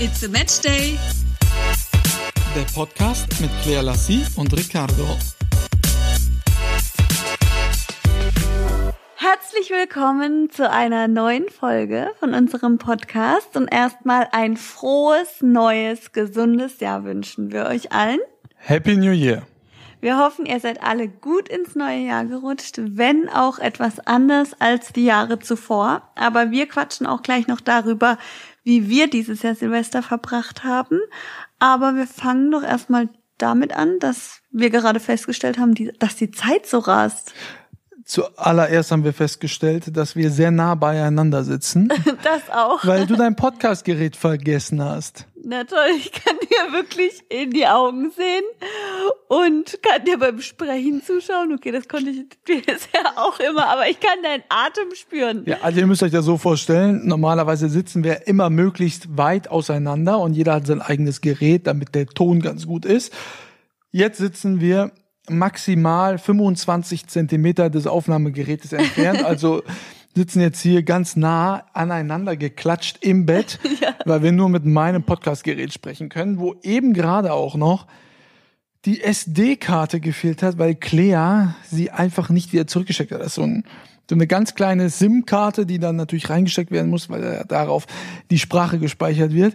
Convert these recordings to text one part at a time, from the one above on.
It's a Match Day. Der Podcast mit Claire Lassie und Ricardo. Herzlich willkommen zu einer neuen Folge von unserem Podcast und erstmal ein frohes, neues, gesundes Jahr wünschen wir euch allen. Happy New Year. Wir hoffen, ihr seid alle gut ins neue Jahr gerutscht, wenn auch etwas anders als die Jahre zuvor. Aber wir quatschen auch gleich noch darüber, wie wir dieses Jahr Silvester verbracht haben. Aber wir fangen doch erstmal damit an, dass wir gerade festgestellt haben, dass die Zeit so rast. Zuallererst haben wir festgestellt, dass wir sehr nah beieinander sitzen. Das auch. Weil du dein Podcastgerät vergessen hast. Na toll, ich kann dir wirklich in die Augen sehen und kann dir beim Sprechen zuschauen. Okay, das konnte ich bisher auch immer, aber ich kann deinen Atem spüren. Ja, also ihr müsst euch das so vorstellen, normalerweise sitzen wir immer möglichst weit auseinander und jeder hat sein eigenes Gerät, damit der Ton ganz gut ist. Jetzt sitzen wir maximal 25 Zentimeter des Aufnahmegerätes entfernt, also sitzen jetzt hier ganz nah aneinander geklatscht im Bett, ja. weil wir nur mit meinem Podcastgerät sprechen können, wo eben gerade auch noch die SD-Karte gefehlt hat, weil Clea sie einfach nicht wieder zurückgeschickt hat. Das ist so, ein, so eine ganz kleine SIM-Karte, die dann natürlich reingesteckt werden muss, weil darauf die Sprache gespeichert wird.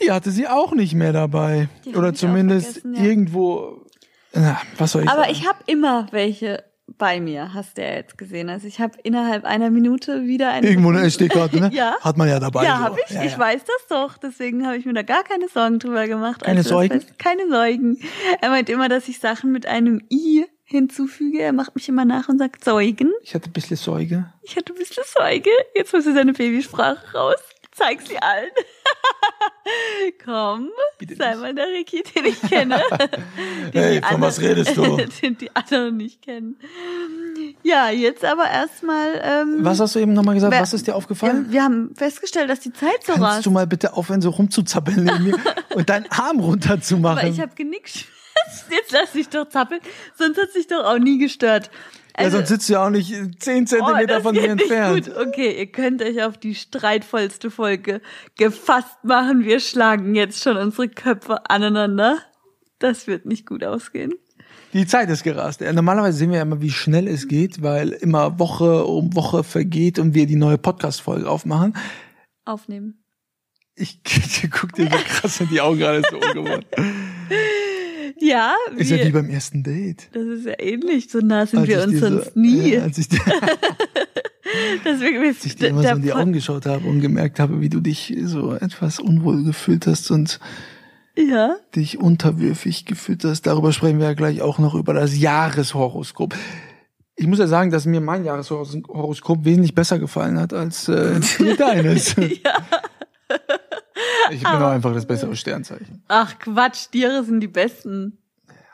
Die hatte sie auch nicht mehr dabei. Oder zumindest ja. irgendwo. Na, was soll ich Aber sagen? ich habe immer welche bei mir, hast du ja jetzt gesehen. Also ich habe innerhalb einer Minute wieder eine. Irgendwo eine SD-Karte, ne? ja. Hat man ja dabei. Ja, so. habe ich. Ja, ich ja. weiß das doch. Deswegen habe ich mir da gar keine Sorgen drüber gemacht. Keine Also Sorgen? keine Sorgen. Er meint immer, dass ich Sachen mit einem I hinzufüge. Er macht mich immer nach und sagt Zeugen. Ich hatte ein bisschen Sorge. Ich hatte ein bisschen Sorge. Jetzt muss er seine Babysprache raus. Zeig sie allen. Komm, Bitte sei nicht. mal der Ricky, den ich kenne. Den Hey, von was redest du? Den die anderen nicht kennen. Ja, jetzt aber erstmal. Ähm, Was hast du eben nochmal gesagt? wer- Was ist dir aufgefallen? Ja, wir haben festgestellt, dass die Zeit so Kannst rast. du mal bitte aufhören, so rumzuzappeln neben mir und deinen Arm runterzumachen? Aber ich habe genickt. Jetzt lass dich doch zappeln. Sonst hat sich doch auch nie gestört. Ja, Also- sonst sitzt du ja auch nicht zehn Oh, Zentimeter das von mir entfernt. Gut. Okay, ihr könnt euch auf die streitvollste Folge gefasst machen. Wir schlagen jetzt schon unsere Köpfe aneinander. Das wird nicht gut ausgehen. Die Zeit ist gerast. Ja, Normalerweise sehen wir ja immer, wie schnell es geht, weil immer Woche um Woche vergeht und wir die neue Podcast-Folge aufmachen. Aufnehmen. Ich guck dir so krass in die Augen gerade so ungewohnt. Ja, Ist ja wie beim ersten Date. das ist ja ähnlich. So nah sind Als wir uns dir so- sonst nie. Ja, als ich dir, Deswegen, als ich dir immer so in die Augen geschaut habe und gemerkt habe, wie du dich so etwas unwohl gefühlt hast und Ja. dich unterwürfig gefühlt hast. Darüber sprechen wir ja gleich auch noch über das Jahreshoroskop. Ich muss ja sagen, dass mir mein Jahreshoroskop wesentlich besser gefallen hat als äh, deines. ja. Ich bin auch einfach das bessere Sternzeichen. Ach Quatsch, Tiere sind die besten.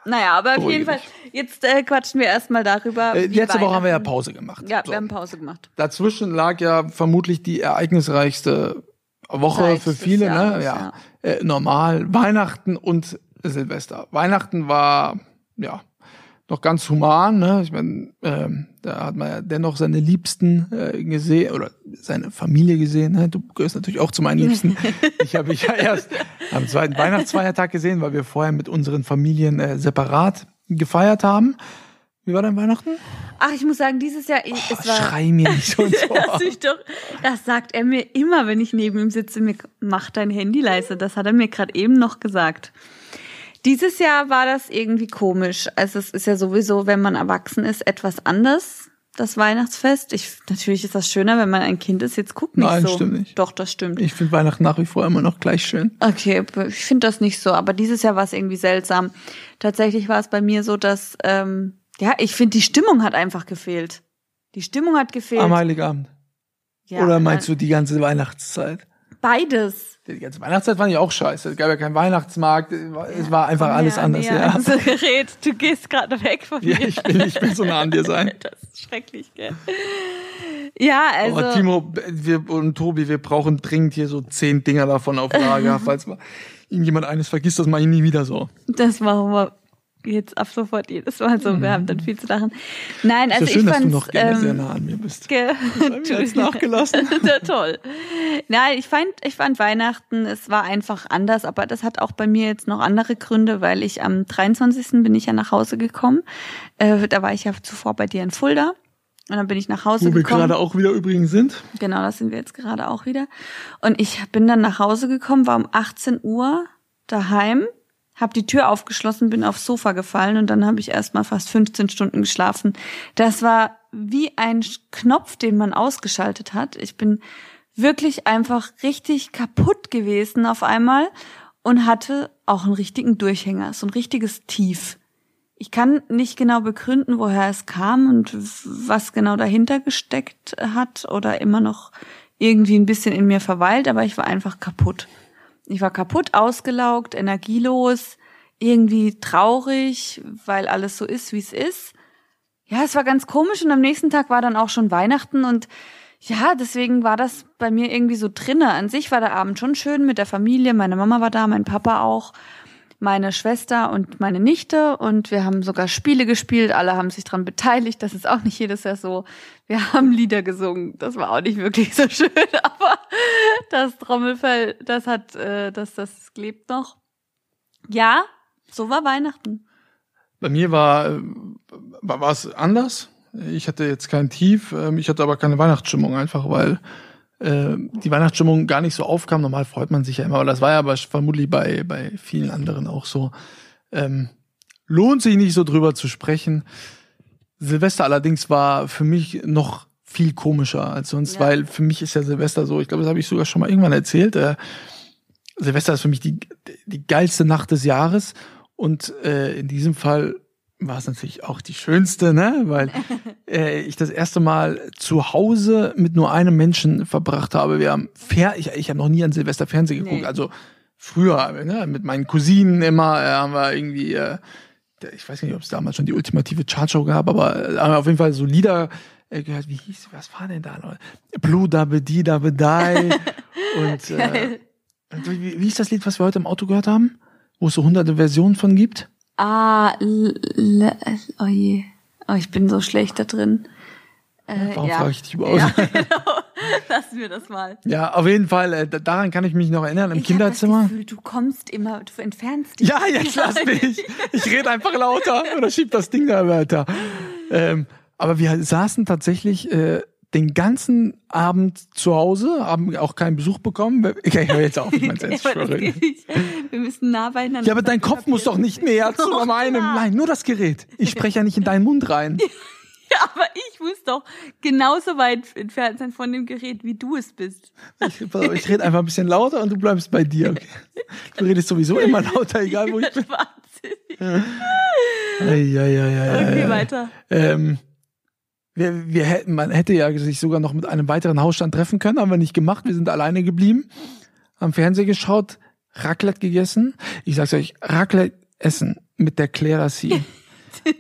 Naja, aber auf Beruhige jeden Fall, jetzt äh, quatschen wir erstmal darüber. Äh, letzte Woche haben wir ja Pause gemacht. Ja, So. wir haben Pause gemacht. Dazwischen lag ja vermutlich die ereignisreichste Woche Zeit für viele, Jahres, ne? Ja. Äh, normal. Weihnachten und Silvester. Weihnachten war, ja, noch ganz human, ne? Ich meine, ähm, da hat man ja dennoch seine Liebsten äh, gesehen oder seine Familie gesehen. Ne? Du gehörst natürlich auch zu meinen Liebsten. ich habe ich ja erst am zweiten Weihnachtsfeiertag gesehen, weil wir vorher mit unseren Familien äh, separat gefeiert haben. Wie war dein Weihnachten? Ach, ich muss sagen, dieses Jahr, ich, Oh, es war. schrei mir nicht so ins Ohr. Das, ich doch, das sagt er mir immer, wenn ich neben ihm sitze. Mir, mach dein Handy leise. Das hat er mir gerade eben noch gesagt. Dieses Jahr war das irgendwie komisch. Also es ist ja sowieso, wenn man erwachsen ist, etwas anders. Das Weihnachtsfest. Ich, natürlich ist das schöner, wenn man ein Kind ist. Jetzt guck nicht Nein, so. stimmt nicht. Doch, das stimmt. Ich finde Weihnachten nach wie vor immer noch gleich schön. Okay, ich finde das nicht so, aber dieses Jahr war es irgendwie seltsam. Tatsächlich war es bei mir so, dass ähm, ja, ich finde die Stimmung hat einfach gefehlt. Die Stimmung hat gefehlt. Am Heiligabend. ja, Oder meinst äh, du die ganze Weihnachtszeit? Beides? Die ganze Weihnachtszeit fand ich auch scheiße. Es gab ja keinen Weihnachtsmarkt. Es war- war einfach Komm alles anders. Ja. ans Gerät. Du gehst gerade weg von ja, mir. ich will nicht mehr so nah an dir sein. Das ist schrecklich, gell? Ja, also. oh, Timo wir, und Tobi, wir brauchen dringend hier so zehn Dinger davon auf Lager, falls mal irgendjemand eines vergisst, das mache ich nie wieder so. Das machen wir. Jetzt ab sofort jedes Mal so. Wir haben dann viel zu lachen. Nein, also ja schön, ich dass du fand noch gerne ähm, sehr nah an mir bist. Ge Das jetzt nachgelassen. ja, toll. Nein, ich fand, ich fand Weihnachten, es war einfach anders, aber das hat auch bei mir jetzt noch andere Gründe, weil ich am 23. bin ich ja nach Hause gekommen. Äh, da war ich ja zuvor bei dir in Fulda. Und dann bin ich nach Hause Wo wir gekommen. gerade auch wieder übrigens sind. Genau, das sind wir jetzt gerade auch wieder. Und ich bin dann nach Hause gekommen, war um 18 Uhr daheim, habe die Tür aufgeschlossen, bin aufs Sofa gefallen und dann habe ich erst mal fast 15 Stunden geschlafen. Das war wie ein Knopf, den man ausgeschaltet hat. Ich bin wirklich einfach richtig kaputt gewesen auf einmal und hatte auch einen richtigen Durchhänger, so ein richtiges Tief. Ich kann nicht genau begründen, woher es kam und was genau dahinter gesteckt hat oder immer noch irgendwie ein bisschen in mir verweilt, aber ich war einfach kaputt. Ich war kaputt, ausgelaugt, energielos, irgendwie traurig, weil alles so ist, wie es ist. Ja, es war ganz komisch und am nächsten Tag war dann auch schon Weihnachten und ja, deswegen war das bei mir irgendwie so drinne. An sich war der Abend schon schön mit der Familie, meine Mama war da, mein Papa auch meine Schwester und meine Nichte und wir haben sogar Spiele gespielt, alle haben sich dran beteiligt, das ist auch nicht jedes Jahr so. Wir haben Lieder gesungen, das war auch nicht wirklich so schön, aber das Trommelfell, das hat, äh, das, das klebt noch. Ja, so war Weihnachten. Bei mir war, äh, war, war es anders. Ich hatte jetzt kein Tief, ähm, ich hatte aber keine Weihnachtsstimmung einfach, weil äh, die Weihnachtsstimmung gar nicht so aufkam. Normal freut man sich ja immer, aber das war ja aber vermutlich bei, bei vielen anderen auch so. Ähm, lohnt sich nicht so drüber zu sprechen. Silvester allerdings war für mich noch viel komischer als sonst, Ja. weil für mich ist ja Silvester so, ich glaube, das habe ich sogar schon mal irgendwann erzählt. Äh, Silvester ist für mich die, die geilste Nacht des Jahres und äh, in diesem Fall war es natürlich auch die schönste, ne? Weil äh, ich das erste Mal zu Hause mit nur einem Menschen verbracht habe. Wir haben Fer ich, ich habe noch nie an Silvester Fernsehen geguckt. Nee. Also früher, ne? mit meinen Cousinen immer äh, haben wir irgendwie, äh, ich weiß nicht, ob es damals schon die ultimative Chartshow gab, aber äh, haben wir auf jeden Fall so Lieder äh, gehört. Wie hieß, was war denn da noch? Blue Dabbe Di Dabbe Die und äh, wie, wie ist das Lied, was wir heute im Auto gehört haben? Wo es so hunderte Versionen von gibt? Ah, l, l, oh je. Oh, ich bin so schlecht da drin. Äh, Warum ja. frage ich dich überhaupt? Ja, genau. Lassen wir das mal. Ja, auf jeden Fall. Äh, da- daran kann ich mich noch erinnern im Ich Kinderzimmer. Gefühl, du kommst immer, du entfernst dich. Ja, jetzt lass mich. Ich rede einfach lauter oder schieb das Ding da weiter. Ähm, aber wir saßen tatsächlich äh, den ganzen Abend zu Hause, haben auch keinen Besuch bekommen. Okay, ich hör jetzt auf, ich jetzt, Ja, nicht. Wir müssen nah beieinander Ja, aber dein. Kopf muss doch nicht näher zu Doch, meinem. klar. Nein, nur das Gerät. Ich spreche ja nicht in deinen Mund rein. Ja, aber ich muss doch genauso weit entfernt sein von dem Gerät, wie du es bist. Ich, ich rede einfach ein bisschen lauter und du bleibst bei dir. Okay? Du redest sowieso immer lauter, egal wo ich bin. Wahnsinn. Ja, ja, ja, ja, Okay, ja. weiter. Ähm, wir, wir hätten, man hätte ja sich sogar noch mit einem weiteren Hausstand treffen können, haben wir nicht gemacht. Wir sind alleine geblieben, haben Fernsehen geschaut, Raclette gegessen. Ich sag's euch, Raclette essen mit der Clara C.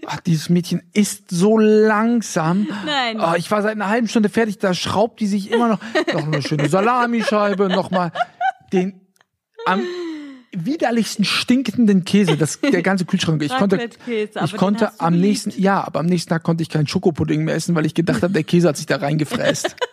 Ach, dieses Mädchen ist so langsam. Nein. Oh, ich war seit einer halben Stunde fertig, da schraubt die sich immer noch, noch eine schöne Salamischeibe, noch mal den am widerlichsten stinkenden Käse, das, der ganze Kühlschrank. Ich konnte, ich konnte am nächsten, ja, aber am nächsten Tag konnte ich keinen Schokopudding mehr essen, weil ich gedacht habe, der Käse hat sich da reingefräst.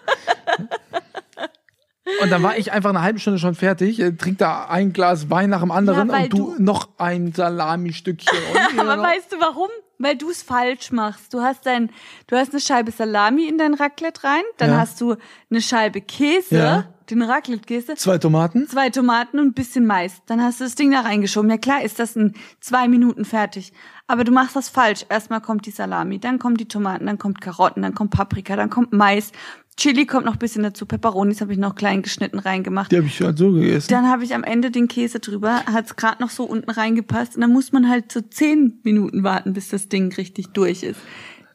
Und dann war ich einfach eine halbe Stunde schon fertig, äh, trink da ein Glas Wein nach dem anderen Ja, und du, du- noch ein Salami-Stückchen. Aber weißt du warum? Weil du es falsch machst. Du hast dein, du hast eine Scheibe Salami in dein Raclette rein, dann Ja. hast du eine Scheibe Käse, Ja. Den Raclette-Käse, zwei Tomaten. zwei Tomaten und ein bisschen Mais. Dann hast du das Ding da reingeschoben. Ja klar ist das in zwei Minuten fertig. Aber du machst das falsch. Erstmal kommt die Salami, dann kommen die Tomaten, dann kommt Karotten, dann kommt Paprika, dann kommt Mais. Chili kommt noch ein bisschen dazu. Peperonis habe ich noch klein geschnitten reingemacht. Die habe ich halt so gegessen. Dann habe ich am Ende den Käse drüber, hat's grad noch so unten reingepasst und dann muss man halt so zehn Minuten warten, bis das Ding richtig durch ist.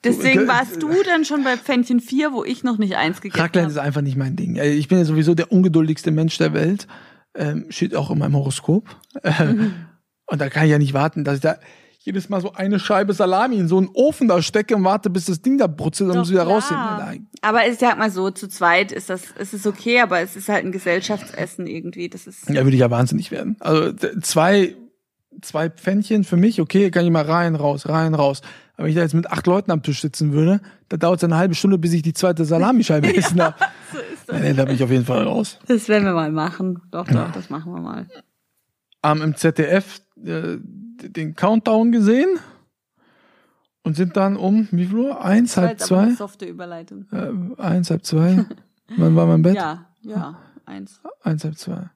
Deswegen warst du dann schon bei Pfännchen 4, wo ich noch nicht eins gegessen Raclette habe. ist einfach nicht mein Ding. Äh, Ich bin ja sowieso der ungeduldigste Mensch der Welt. Ähm, steht auch in meinem Horoskop. Mhm. Und da kann ich ja nicht warten, dass ich da jedes Mal so eine Scheibe Salami in so einen Ofen da stecke und warte, bis das Ding da brutzelt und muss wieder rausnehmen. Aber ich sag mal so, zu zweit ist das, es ist okay, aber es ist halt ein Gesellschaftsessen irgendwie. Das ist, Ja, würde ich ja wahnsinnig werden. Also zwei zwei Pfännchen für mich, okay, kann ich mal rein, raus, rein, raus. Aber wenn ich da jetzt mit acht Leuten am Tisch sitzen würde, da dauert es eine halbe Stunde, bis ich die zweite Salamischeibe essen habe. So ist das. Nee, da bin ich auf jeden Fall raus. Das werden wir mal machen. Doch, doch, das machen wir mal. Haben im ZDF äh, den Countdown gesehen und sind dann um, wie viel Uhr? Eins, halb aber eine zwei? softe Überleitung. Äh, eins, halb zwei. Wann war mein Bett? Ja, ja, eins. Eins, halb zwei.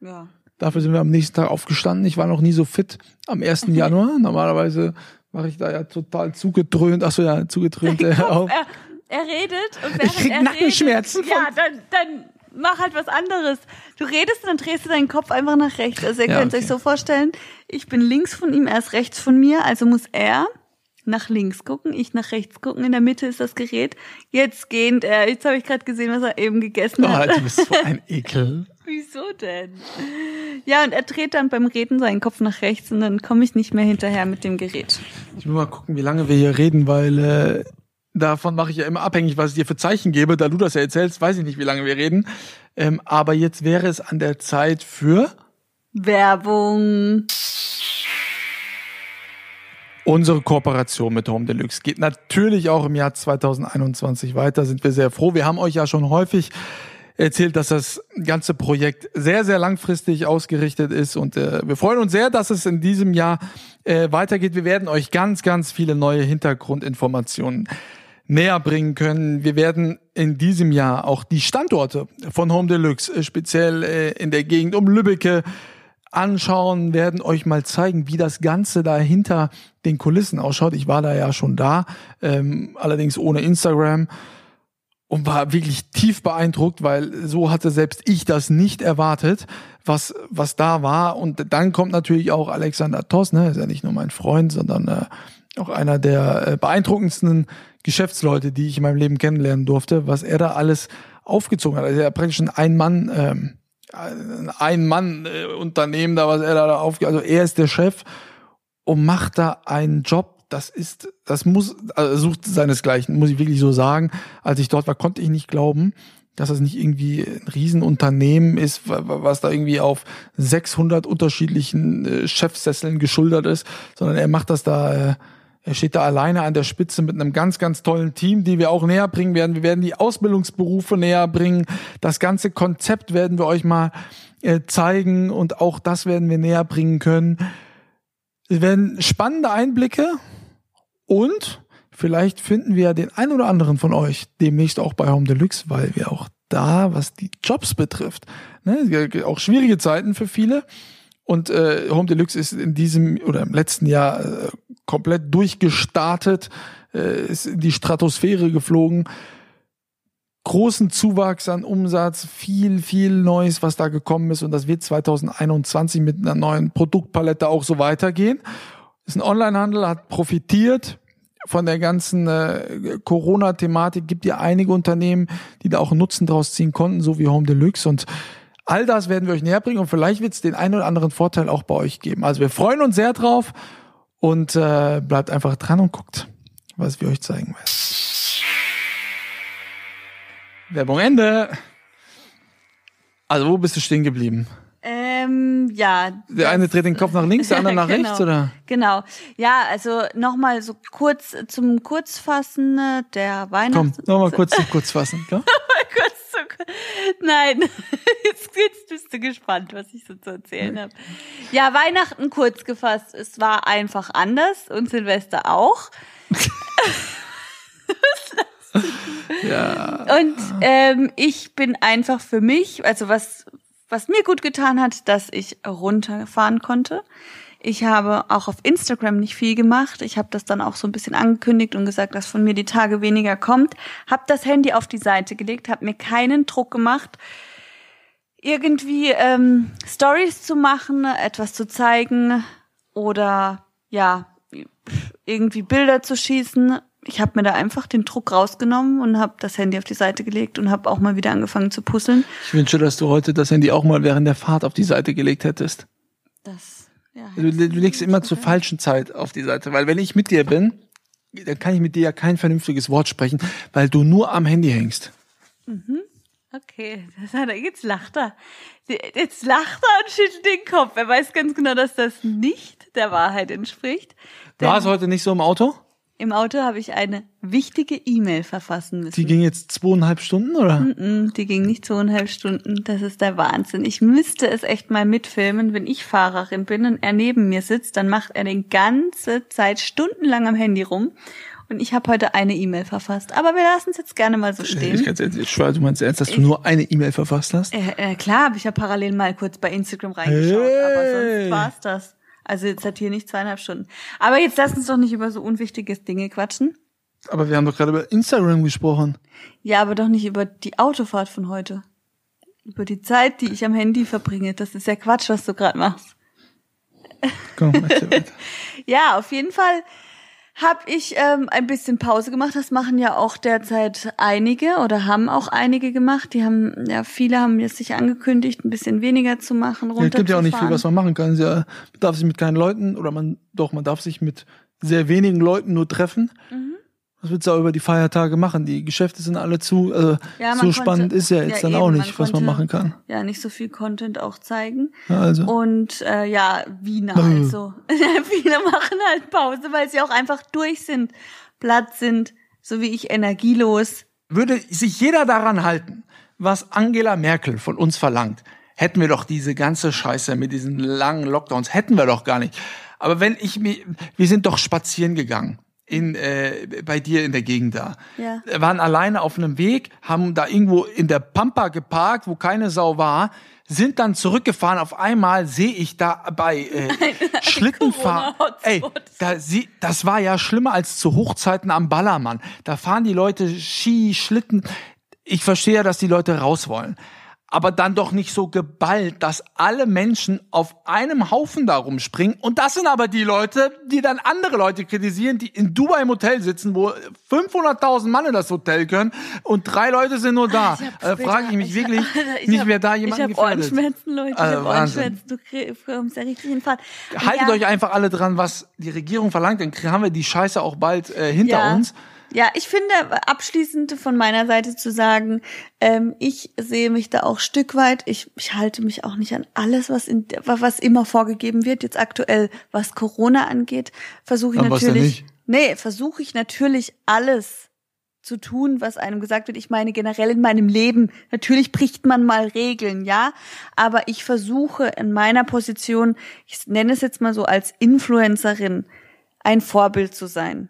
Ja. Dafür sind wir am nächsten Tag aufgestanden. Ich war noch nie so fit am 1. Januar. Normalerweise mache ich da ja total zugedröhnt. Achso, ja, zugedröhnt äh, auf. Er, er redet und Ich krieg er Nackenschmerzen Redet, ja, dann, dann mach halt was anderes. Du redest und dann drehst du deinen Kopf einfach nach rechts. Also ihr Ja, könnt es okay. euch so vorstellen, ich bin links von ihm, er ist rechts von mir, also muss er nach links gucken, ich nach rechts gucken. In der Mitte ist das Gerät. Jetzt gehend er. Jetzt habe ich gerade gesehen, was er eben gegessen Oh, hat. du bist so ein Ekel. Wieso denn? Ja, und er dreht dann beim Reden seinen Kopf nach rechts und dann komme ich nicht mehr hinterher mit dem Gerät. Ich will mal gucken, wie lange wir hier reden, weil äh, davon mache ich ja immer abhängig, was ich dir für Zeichen gebe. Da du das ja erzählst, weiß ich nicht, wie lange wir reden. Ähm, aber jetzt wäre es an der Zeit für Werbung. Unsere Kooperation mit Home Deluxe. Geht natürlich auch im Jahr 2021 weiter, sind wir sehr froh. Wir haben euch ja schon häufig erzählt, dass das ganze Projekt sehr, sehr langfristig ausgerichtet ist und äh, wir freuen uns sehr, dass es in diesem Jahr äh, weitergeht. Wir werden euch ganz, ganz viele neue Hintergrundinformationen näher bringen können. Wir werden in diesem Jahr auch die Standorte von Home Deluxe, äh, speziell äh, in der Gegend um Lübbecke, anschauen, werden euch mal zeigen, wie das Ganze da hinter den Kulissen ausschaut. Ich war da ja schon da, ähm, allerdings ohne Instagram und war wirklich tief beeindruckt, weil so hatte selbst ich das nicht erwartet, was was da war. Und dann kommt natürlich auch Alexander Toss, ne, ist ja nicht nur mein Freund, sondern äh, auch einer der äh, beeindruckendsten Geschäftsleute, die ich in meinem Leben kennenlernen durfte, was er da alles aufgezogen hat. Also er hat praktisch ein Ein-Mann, ähm, Ein-Mann-Unternehmen da, was er da aufge, also er ist der Chef und macht da einen Job, das ist, das muss, also sucht seinesgleichen, muss ich wirklich so sagen. Als ich dort war, konnte ich nicht glauben, dass das nicht irgendwie ein Riesenunternehmen ist, wa- wa- was da irgendwie auf 600 unterschiedlichen äh, Chefsesseln geschultert ist, sondern er macht das da, äh, er steht da alleine an der Spitze mit einem ganz, ganz tollen Team, die wir auch näher bringen werden. Wir werden die Ausbildungsberufe näher bringen. Das ganze Konzept werden wir euch mal äh, zeigen und auch das werden wir näher bringen können. Es werden spannende Einblicke und vielleicht finden wir den ein oder anderen von euch demnächst auch bei Home Deluxe, weil wir auch da, was die Jobs betrifft, ne, auch schwierige Zeiten für viele. Und äh, Home Deluxe ist in diesem oder im letzten Jahr äh, komplett durchgestartet, äh, ist in die Stratosphäre geflogen. Großen Zuwachs an Umsatz, viel, viel Neues, was da gekommen ist. Und das wird 2021 mit einer neuen Produktpalette auch so weitergehen. Ist ein Onlinehandel, hat profitiert von der ganzen äh, Corona-Thematik. Gibt ja einige Unternehmen, die da auch Nutzen draus ziehen konnten, so wie Home Deluxe. Und all das werden wir euch näher bringen und vielleicht wird es den einen oder anderen Vorteil auch bei euch geben. Also wir freuen uns sehr drauf und äh, bleibt einfach dran und guckt, was wir euch zeigen werden. Werbung Ende. Also wo bist du stehen geblieben? Ähm, ja. Der eine dreht den Kopf nach links, der andere nach Genau. rechts, oder? Genau. Ja, also nochmal so kurz zum Kurzfassen äh, der Weihnachts... Komm, nochmal kurz zum kurz fassen. Komm. kurz zu, Nein, du gespannt, was ich so zu erzählen habe. Ja, Weihnachten kurz gefasst. Es war einfach anders und Silvester auch. Ja. Und ähm, ich bin einfach für mich, also was, was mir gut getan hat, dass ich runterfahren konnte. Ich habe auch auf Instagram nicht viel gemacht. Ich habe das dann auch so ein bisschen angekündigt und gesagt, dass von mir die Tage weniger kommt. Habe das Handy auf die Seite gelegt, habe mir keinen Druck gemacht, irgendwie ähm, Stories zu machen, etwas zu zeigen oder ja irgendwie Bilder zu schießen. Ich habe mir da einfach den Druck rausgenommen und habe das Handy auf die Seite gelegt und habe auch mal wieder angefangen zu puzzeln. Ich wünsche, dass du heute das Handy auch mal während der Fahrt auf die Seite gelegt hättest. Das ja. Du, du legst immer zur falschen Zeit auf die Seite, weil wenn ich mit dir bin, dann kann ich mit dir ja kein vernünftiges Wort sprechen, weil du nur am Handy hängst. Okay, jetzt lacht er. Jetzt lacht er und schüttelt den Kopf. Er weiß ganz genau, dass das nicht der Wahrheit entspricht. War es heute nicht so im Auto? Im Auto habe ich eine wichtige E-Mail verfassen müssen. Die ging jetzt zweieinhalb Stunden, oder? Mm -mm, die ging nicht zweieinhalb Stunden. Das ist der Wahnsinn. Ich müsste es echt mal mitfilmen, wenn ich Fahrerin bin und er neben mir sitzt, dann macht er den ganze Zeit stundenlang am Handy rum. Und ich habe heute eine E-Mail verfasst. Aber wir lassen es jetzt gerne mal so stehen. Ich, jetzt- ich schwöre, du meinst ernst, dass du nur eine E-Mail verfasst hast? Äh, äh, klar, habe ich ja parallel mal kurz bei Instagram reingeschaut, Hey. aber sonst war's das. Also jetzt hat hier nicht zweieinhalb Stunden. Aber jetzt lass uns doch nicht über so unwichtige Dinge quatschen. Aber wir haben doch gerade über Instagram gesprochen. Ja, aber doch nicht über die Autofahrt von heute. Über die Zeit, die ich am Handy verbringe. Das ist ja Quatsch, was du gerade machst. Komm, weiter. Ja, auf jeden Fall habe ich ähm, ein bisschen Pause gemacht. Das machen ja auch derzeit einige oder haben auch einige gemacht. Die haben, ja, viele haben jetzt sich angekündigt, ein bisschen weniger zu machen, Ja, es gibt ja auch nicht viel, was man machen kann. Man darf sich mit keinen Leuten oder man, doch, man darf sich mit sehr wenigen Leuten nur treffen. Mhm. Was willst du auch über die Feiertage machen? Die Geschäfte sind alle zu. Also Ja, man so konnte- spannend ist ja jetzt ja, dann auch eben, nicht, man was man konnte- machen kann. Ja, nicht so viel Content auch zeigen. Ja, also. Und äh, ja, Wiener also. Viele machen halt Pause, weil sie auch einfach durch sind, platt sind, so wie ich energielos. Würde sich jeder daran halten, was Angela Merkel von uns verlangt, hätten wir doch diese ganze Scheiße mit diesen langen Lockdowns, hätten wir doch gar nicht. Aber wenn ich mir, wir sind doch spazieren gegangen. In, äh, bei dir in der Gegend da. Ja. waren alleine auf einem Weg, haben da irgendwo in der Pampa geparkt, wo keine Sau war, sind dann zurückgefahren. Auf einmal sehe ich da bei äh, Schlittenfahren. Ey, da sie, das war ja schlimmer als zu Hochzeiten am Ballermann. Da fahren die Leute Ski, Schlitten. Ich verstehe ja, dass die Leute raus wollen. Aber dann doch nicht so geballt, dass alle Menschen auf einem Haufen da rumspringen. Und das sind aber die Leute, die dann andere Leute kritisieren, die in Dubai im Hotel sitzen, wo 500.000 Mann in das Hotel können und drei Leute sind nur da. Ich hab Äh, frage ich mich wirklich ich nicht, hab- wer da jemanden Ich habe. Ohrenschmerzen, Leute. Ich Also habe Wahnsinn. Ohrenschmerzen. Du kommst ja richtig in Fahrt. Haltet ja, euch einfach alle dran, was die Regierung verlangt, dann haben wir die Scheiße auch bald äh, hinter ja. uns. Ja, ich finde abschließend von meiner Seite zu sagen, ähm, ich sehe mich da auch Stück weit. Ich, ich halte mich auch nicht an alles, was in, was immer vorgegeben wird. Jetzt aktuell, was Corona angeht, versuche ich Aber natürlich. Nee, versuche ich natürlich alles zu tun, was einem gesagt wird. Ich meine generell in meinem Leben. Natürlich bricht man mal Regeln, ja. Aber ich versuche in meiner Position, ich nenne es jetzt mal so als Influencerin, ein Vorbild zu sein.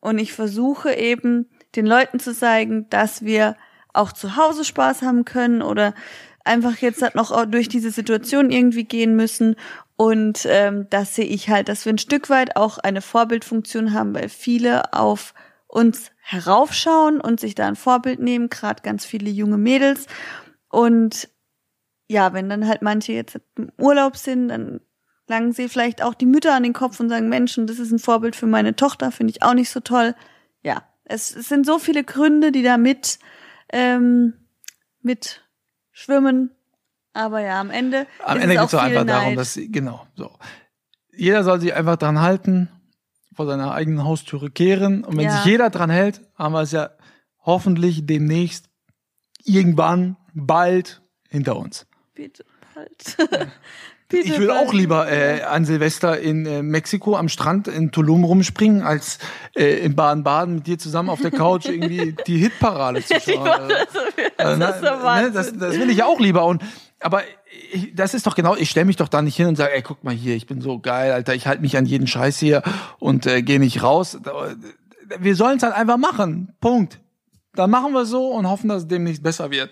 Und ich versuche eben den Leuten zu zeigen, dass wir auch zu Hause Spaß haben können oder einfach jetzt halt noch durch diese Situation irgendwie gehen müssen. Und ähm, das sehe ich halt, dass wir ein Stück weit auch eine Vorbildfunktion haben, weil viele auf uns heraufschauen und sich da ein Vorbild nehmen, gerade ganz viele junge Mädels. Und ja, wenn dann halt manche jetzt im Urlaub sind, dann langen sie vielleicht auch die Mütter an den Kopf und sagen, Menschen, das ist ein Vorbild für meine Tochter, finde ich auch nicht so toll. Ja, es, es sind so viele Gründe, die da mit, ähm, mit schwimmen. Aber ja, am Ende. Am Ende geht es doch auch einfach darum, Neid. dass sie, genau, so. Jeder soll sich einfach dran halten, vor seiner eigenen Haustüre kehren. Und wenn Ja. sich jeder dran hält, haben wir es ja hoffentlich demnächst irgendwann bald hinter uns. Bitte bald. Bitte Ich will auch lieber äh, an Silvester in äh, Mexiko am Strand in Tulum rumspringen, als äh, in Baden-Baden mit dir zusammen auf der Couch irgendwie die Hitparade zu schauen. Also, Das ne, Wahnsinn. das, das will ich auch lieber. Und aber ich, das ist doch genau, ich stelle mich doch da nicht hin und sage, ey, guck mal hier, ich bin so geil, Alter, ich halte mich an jeden Scheiß hier und äh, gehe nicht raus. Wir sollen es halt einfach machen. Punkt. Dann machen wir so und hoffen, dass es demnächst besser wird.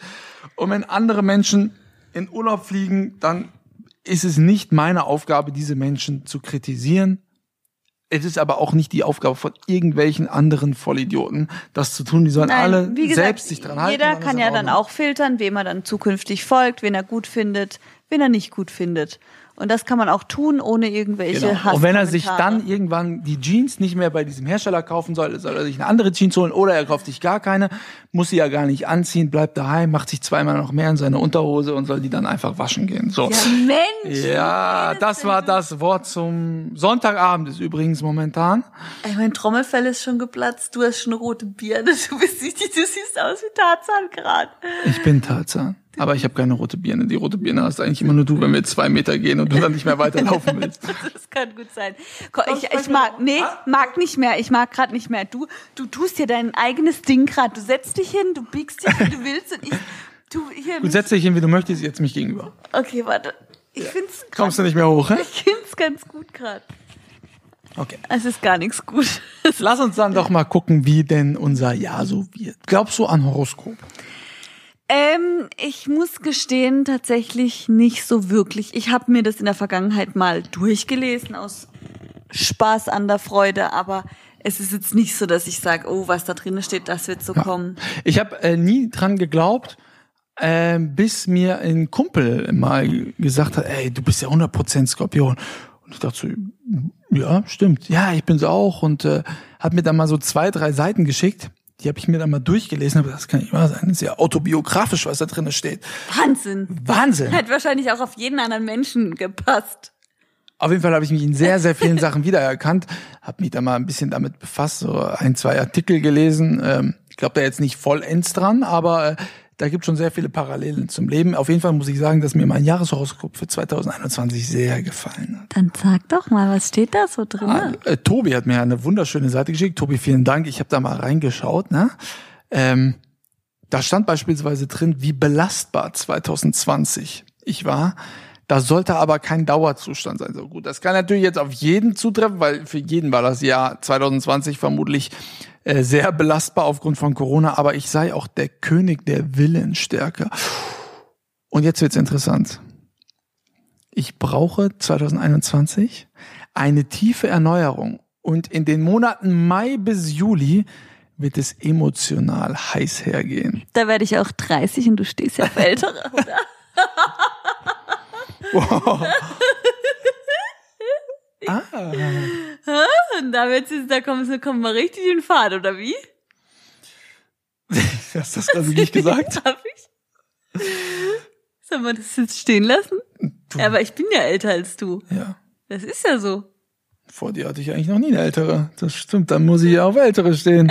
Und wenn andere Menschen in Urlaub fliegen, dann ist es nicht meine Aufgabe, diese Menschen zu kritisieren. Es ist aber auch nicht die Aufgabe von irgendwelchen anderen Vollidioten, das zu tun. Die sollen Nein, alle wie gesagt, selbst sich dran halten. Jeder kann ja dann auch filtern, wem er dann zukünftig folgt, wen er gut findet, wen er nicht gut findet. Und das kann man auch tun, ohne irgendwelche Genau. Hass Und wenn er sich dann irgendwann die Jeans nicht mehr bei diesem Hersteller kaufen soll, soll er sich eine andere Jeans holen oder er kauft sich gar keine, muss sie ja gar nicht anziehen, bleibt daheim, macht sich zweimal noch mehr in seine Unterhose und soll die dann einfach waschen gehen. So. Ja, Mensch! Ja, das war das Wort zum Sonntagabend ist übrigens momentan. Ey, mein Trommelfell ist schon geplatzt. Du hast schon eine rote Birne. Du bist nicht, du siehst aus wie Tarzan gerade. Ich bin Tarzan. Aber ich habe keine rote Birne. Die rote Birne hast eigentlich immer nur du, wenn wir zwei Meter gehen und du dann nicht mehr weiterlaufen willst. Das kann gut sein. Ich, ich mag, nee, mag nicht mehr. Ich mag gerade nicht mehr. Du, du tust dir dein eigenes Ding gerade. Du setzt dich hin, du biegst dich, wie du willst und ich, du hier. Gut, setz dich hin, wie du möchtest, jetzt mich gegenüber. okay, warte. Ich find's, grad, Kommst du nicht mehr hoch, hä? ich find's ganz gut gerade. Okay. Es ist gar nichts gut. Lass uns dann doch mal gucken, wie denn unser Jahr so wird. Glaubst du an Horoskop? Ähm, ich muss gestehen, tatsächlich nicht so wirklich. Ich habe mir das in der Vergangenheit mal durchgelesen aus Spaß an der Freude, aber es ist jetzt nicht so, dass ich sage, oh, was da drinnen steht, das wird so kommen. Ich habe äh, nie dran geglaubt, äh, bis mir ein Kumpel mal gesagt hat, ey, du bist ja 100% Skorpion. Und ich dachte so, ja, stimmt. Ja, ich bin's auch. Und äh, hat mir dann mal so zwei, drei Seiten geschickt. Die habe ich mir dann mal durchgelesen, aber das kann nicht wahr sein. Das ist ja autobiografisch, was da drinnen steht. Wahnsinn. Wahnsinn. Hat wahrscheinlich auch auf jeden anderen Menschen gepasst. Auf jeden Fall habe ich mich in sehr, sehr vielen Sachen wiedererkannt, habe mich da mal ein bisschen damit befasst, so ein, zwei Artikel gelesen. Ähm, ich glaube da jetzt nicht vollends dran, aber äh, da gibt schon sehr viele Parallelen zum Leben. Auf jeden Fall muss ich sagen, dass mir mein Jahreshoroskop für 2021 sehr gefallen hat. Dann sag doch mal, was steht da so drin? Ah, äh, Tobi hat mir eine wunderschöne Seite geschickt. Tobi, vielen Dank. Ich habe da mal reingeschaut. Ne? Ähm, da stand beispielsweise drin, wie belastbar 2020 ich war. Da sollte aber kein Dauerzustand sein. So gut, das kann natürlich jetzt auf jeden zutreffen, weil für jeden war das Jahr 2020 vermutlich äh, sehr belastbar aufgrund von Corona. Aber ich sei auch der König der Willensstärke. Und jetzt wird's interessant. Ich brauche 2021 eine tiefe Erneuerung. Und in den Monaten Mai bis Juli wird es emotional heiß hergehen. Da werde ich auch 30 und du stehst ja auf ältere, oder? Ah, Und da, wird's, jetzt- da kommen, da kommen wir richtig in Fahrt, oder wie? hast du das gerade nicht gesagt? Hab ich? Sollen wir das jetzt stehen lassen? Du, aber ich bin ja älter als du. ja, Das ist ja so. vor dir hatte ich eigentlich noch nie eine ältere. Das stimmt, dann muss ich ja auf ältere stehen.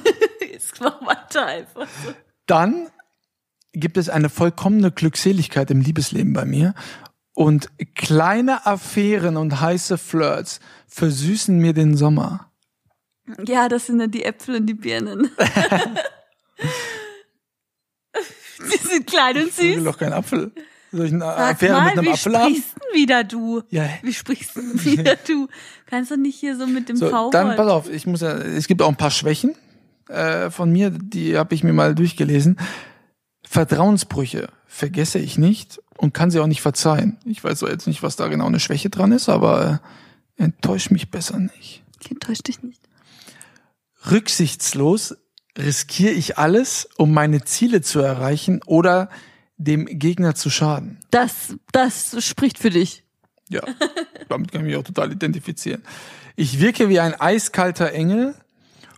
Jetzt mach weiter einfach. Dann gibt es eine vollkommene Glückseligkeit im Liebesleben bei mir. Und kleine Affären und heiße Flirts versüßen mir den Sommer. Ja, das sind dann die Äpfel und die Birnen. die sind klein und Ich will süß. doch keinen Apfel. Soll ich eine Sag Affäre mal, mit einem wie Apfel haben? sprichst denn wieder du? Ja? Wie sprichst denn wieder du? Kannst du nicht hier so mit dem So, V dann pass auf, ich muss ja, es gibt auch ein paar Schwächen äh, von mir, die habe ich mir mal durchgelesen. Vertrauensbrüche vergesse ich nicht und kann sie auch nicht verzeihen. Ich weiß so jetzt nicht, was da genau eine Schwäche dran ist, aber äh, enttäusch mich besser nicht. Ich enttäusch dich nicht. Rücksichtslos riskiere ich alles, um meine Ziele zu erreichen oder dem Gegner zu schaden. Das, das spricht für dich. Ja, damit kann ich mich auch total identifizieren. Ich wirke wie ein eiskalter Engel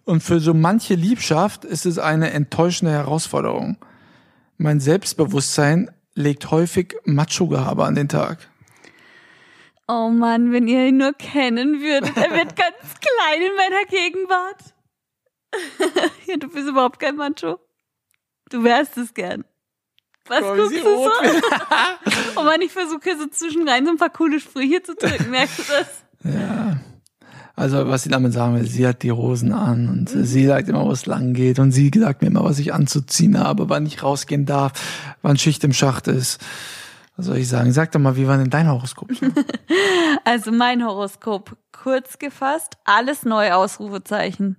und für so manche Liebschaft ist es eine enttäuschende Herausforderung. Mein Selbstbewusstsein legt häufig Macho-Gehabe an den Tag. Oh Mann, wenn ihr ihn nur kennen würdet. Er wird ganz klein in meiner Gegenwart. ja, du bist überhaupt kein Macho. Du wärst es gern. Was Oh, wie guckst du so? Und wenn ich versuche, so zwischenrein so ein paar coole Sprüche zu drücken, merkst du das? Also was sie damit sagen will, sie hat die Hosen an und sie sagt immer, wo es lang geht und sie sagt mir immer, was ich anzuziehen habe, wann ich rausgehen darf, wann Schicht im Schacht ist. Was soll ich sagen? Sag doch mal, wie war denn dein Horoskop? so? Also mein Horoskop, kurz gefasst, alles neu Ausrufezeichen.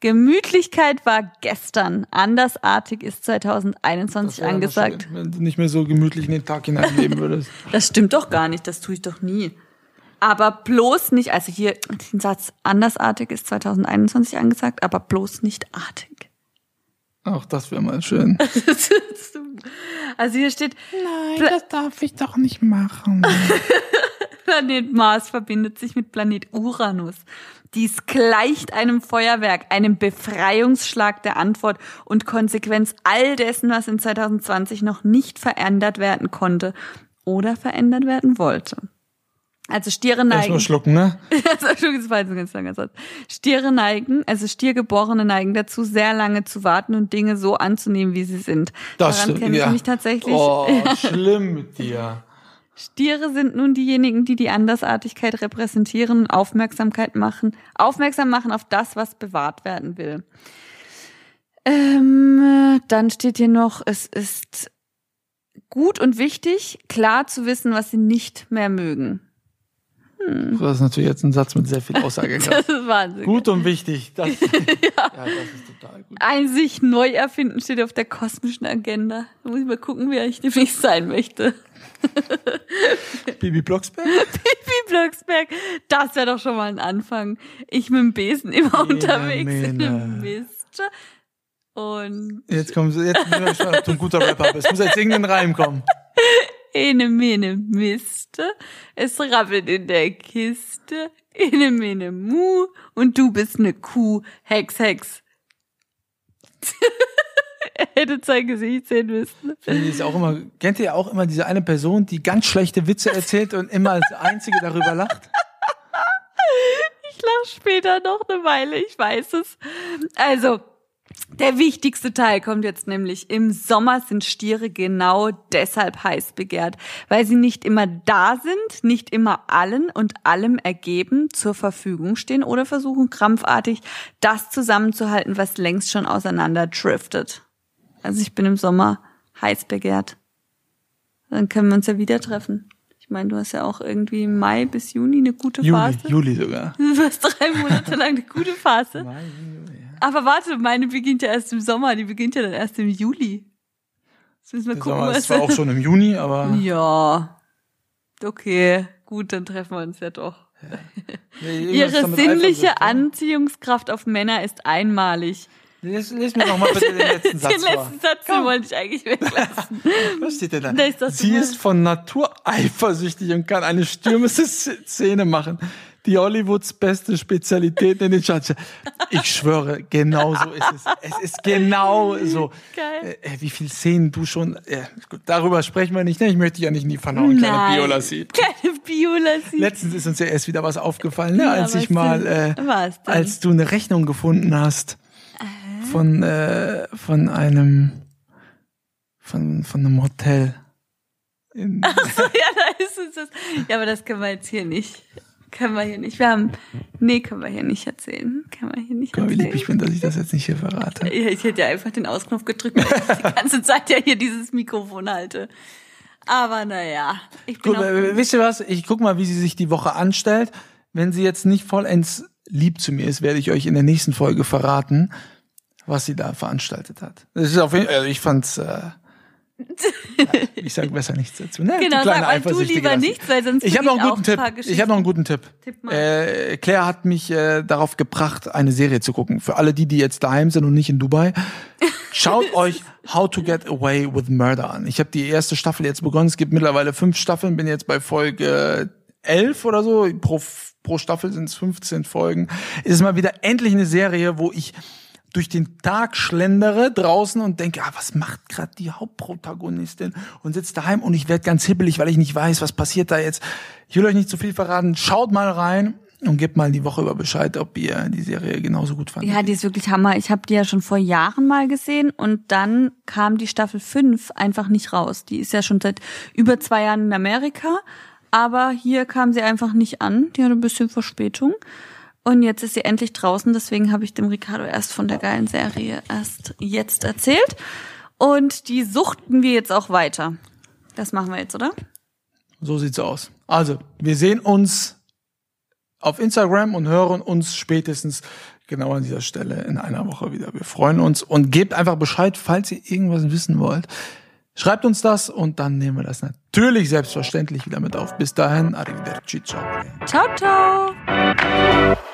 Gemütlichkeit war gestern, andersartig ist 2021 Das wär angesagt. schön, Wenn du nicht mehr so gemütlich in den Tag hineinleben würdest. Das stimmt doch gar nicht, das tue ich doch nie. Aber bloß nicht, also hier den Satz andersartig ist 2021 angesagt, aber bloß nicht artig. Auch das wäre mal schön. also hier steht, Nein, das darf ich doch nicht machen. Planet Mars verbindet sich mit Planet Uranus. Dies gleicht einem Feuerwerk, einem Befreiungsschlag der Antwort und Konsequenz all dessen, was in 2020 noch nicht verändert werden konnte oder verändert werden wollte. Also Stiere neigen. Erstmal schlucken, ne? Stiere neigen, also Stiergeborene neigen dazu, sehr lange zu warten und Dinge so anzunehmen, wie sie sind. Das Daran kenne ich ja. mich tatsächlich. Oh, schlimm mit dir. Stiere sind nun diejenigen, die die Andersartigkeit repräsentieren und Aufmerksamkeit machen, aufmerksam machen auf das, was bewahrt werden will. Ähm, dann steht hier noch, es ist gut und wichtig, klar zu wissen, was sie nicht mehr mögen. Das ist natürlich jetzt ein Satz mit sehr viel Aussagekraft. Das ist Wahnsinn. gut und wichtig. Das, ja. das ist total gut. Ein sich neu erfinden steht auf der kosmischen Agenda. Da muss ich mal gucken, wer ich demnächst sein möchte. Bibi Blocksberg? Bibi Blocksberg, das wäre doch schon mal ein Anfang. Ich mit dem Besen immer unterwegs in Mene. dem Mist. Und Jetzt kommen sie, jetzt bin ich schon, ob du ein guter Rapper bist. Muss jetzt irgendein Reim kommen. Ene Mene Miste, es rappelt in der Kiste, Ene Mene Mu und du bist ne Kuh, Hex, Hex. er hätte sein Gesicht sehen müssen. Ist auch immer, kennt ihr auch immer diese eine Person, die ganz schlechte Witze erzählt und immer als einzige darüber lacht? Ich lach später noch eine Weile, ich weiß es. Also, der wichtigste Teil kommt jetzt nämlich. Im Sommer sind Stiere genau deshalb heiß begehrt, weil sie nicht immer da sind, nicht immer allen und allem ergeben zur Verfügung stehen oder versuchen krampfartig das zusammenzuhalten, was längst schon auseinander driftet. Also ich bin im Sommer heiß begehrt. Dann können wir uns ja wieder treffen. Ich meine, du hast ja auch irgendwie Mai bis Juni eine gute Juli, Phase. Juli sogar. Du hast drei Monate lang eine gute Phase. Aber warte, meine beginnt ja erst im Sommer, die beginnt ja dann erst im Juli. Jetzt müssen wir Der gucken, Sommer ist was zwar auch schon im Juni, aber Ja. Okay, gut, dann treffen wir uns ja doch. Nee, irgendwas Ihre sinnliche? Anziehungskraft auf Männer ist einmalig. Lies, lies mir noch mal bitte den letzten Satz Den vor. letzten Satz den wollte ich eigentlich weglassen. Was steht denn da? Da ist das Sie ist von Natur eifersüchtig und kann eine stürmische Szene machen. Die Hollywoods beste Spezialität in den Schatz. Ich schwöre, genau so ist es. Es ist genau so. Geil. Äh, wie viel Szenen du schon, äh, gut, darüber sprechen wir nicht, ne? Ich möchte dich ja nicht in die Pfanne hauen, kleine Nein. Biolassi. Keine Biolassi. Letztens ist uns ja erst wieder was aufgefallen, ne? Ja, als ich mal, äh, als du eine Rechnung gefunden hast von, äh, von einem, von, von einem Hotel. In, ja, da ist es das. Ja, aber das können wir jetzt hier nicht. Können wir hier nicht. Wir haben, nee, können wir hier nicht erzählen. Können wir hier nicht Guck mal, wie erzählen. lieb ich bin, dass ich das jetzt nicht hier verrate. Ja, ich hätte ja einfach den Ausknopf gedrückt, weil ich die ganze Zeit ja hier dieses Mikrofon halte. Aber naja, ich bin Gut, wisst ihr was? Ich guck mal, wie sie sich die Woche anstellt. Wenn sie jetzt nicht vollends lieb zu mir ist, werde ich euch in der nächsten Folge verraten, was sie da veranstaltet hat. Das ist auf jeden Fall, also ich fand's, äh, ja, ich sage besser nichts dazu. Ne? Genau, sag mal du lieber nichts, weil sonst Ich habe krieg noch einen guten ein Tipp. Ich habe noch einen guten Tipp. Tipp mal. Äh, Claire hat mich äh, darauf gebracht, eine Serie zu gucken. Für alle die, die jetzt daheim sind und nicht in Dubai, schaut euch How to Get Away with Murder an. Ich habe die erste Staffel jetzt begonnen. Es gibt mittlerweile fünf Staffeln. Bin jetzt bei Folge elf oder so. Pro, pro Staffel sind es 15 Folgen. Es ist mal wieder endlich eine Serie, wo ich durch den Tag schlendere draußen und denke, ah, was macht gerade die Hauptprotagonistin und sitze daheim und ich werde ganz hibbelig, weil ich nicht weiß, was passiert da jetzt. Ich will euch nicht zu viel verraten. Schaut mal rein und gebt mal die Woche über Bescheid, ob ihr die Serie genauso gut fandet. Ja, die ist wirklich Hammer. Ich habe die ja schon vor Jahren mal gesehen und dann kam die Staffel 5 einfach nicht raus. Die ist ja schon seit über zwei Jahren in Amerika, aber hier kam sie einfach nicht an. Die hat ein bisschen Verspätung. Und jetzt ist sie endlich draußen, deswegen habe ich dem Ricardo erst von der geilen Serie erst jetzt erzählt. Und die suchten wir jetzt auch weiter. Das machen wir jetzt, oder? So sieht's aus. Also, wir sehen uns auf Instagram und hören uns spätestens genau an dieser Stelle in einer Woche wieder. Wir freuen uns und gebt einfach Bescheid, falls ihr irgendwas wissen wollt. Schreibt uns das und dann nehmen wir das natürlich selbstverständlich wieder mit auf. Bis dahin, arrivederci, ciao. Ciao, ciao!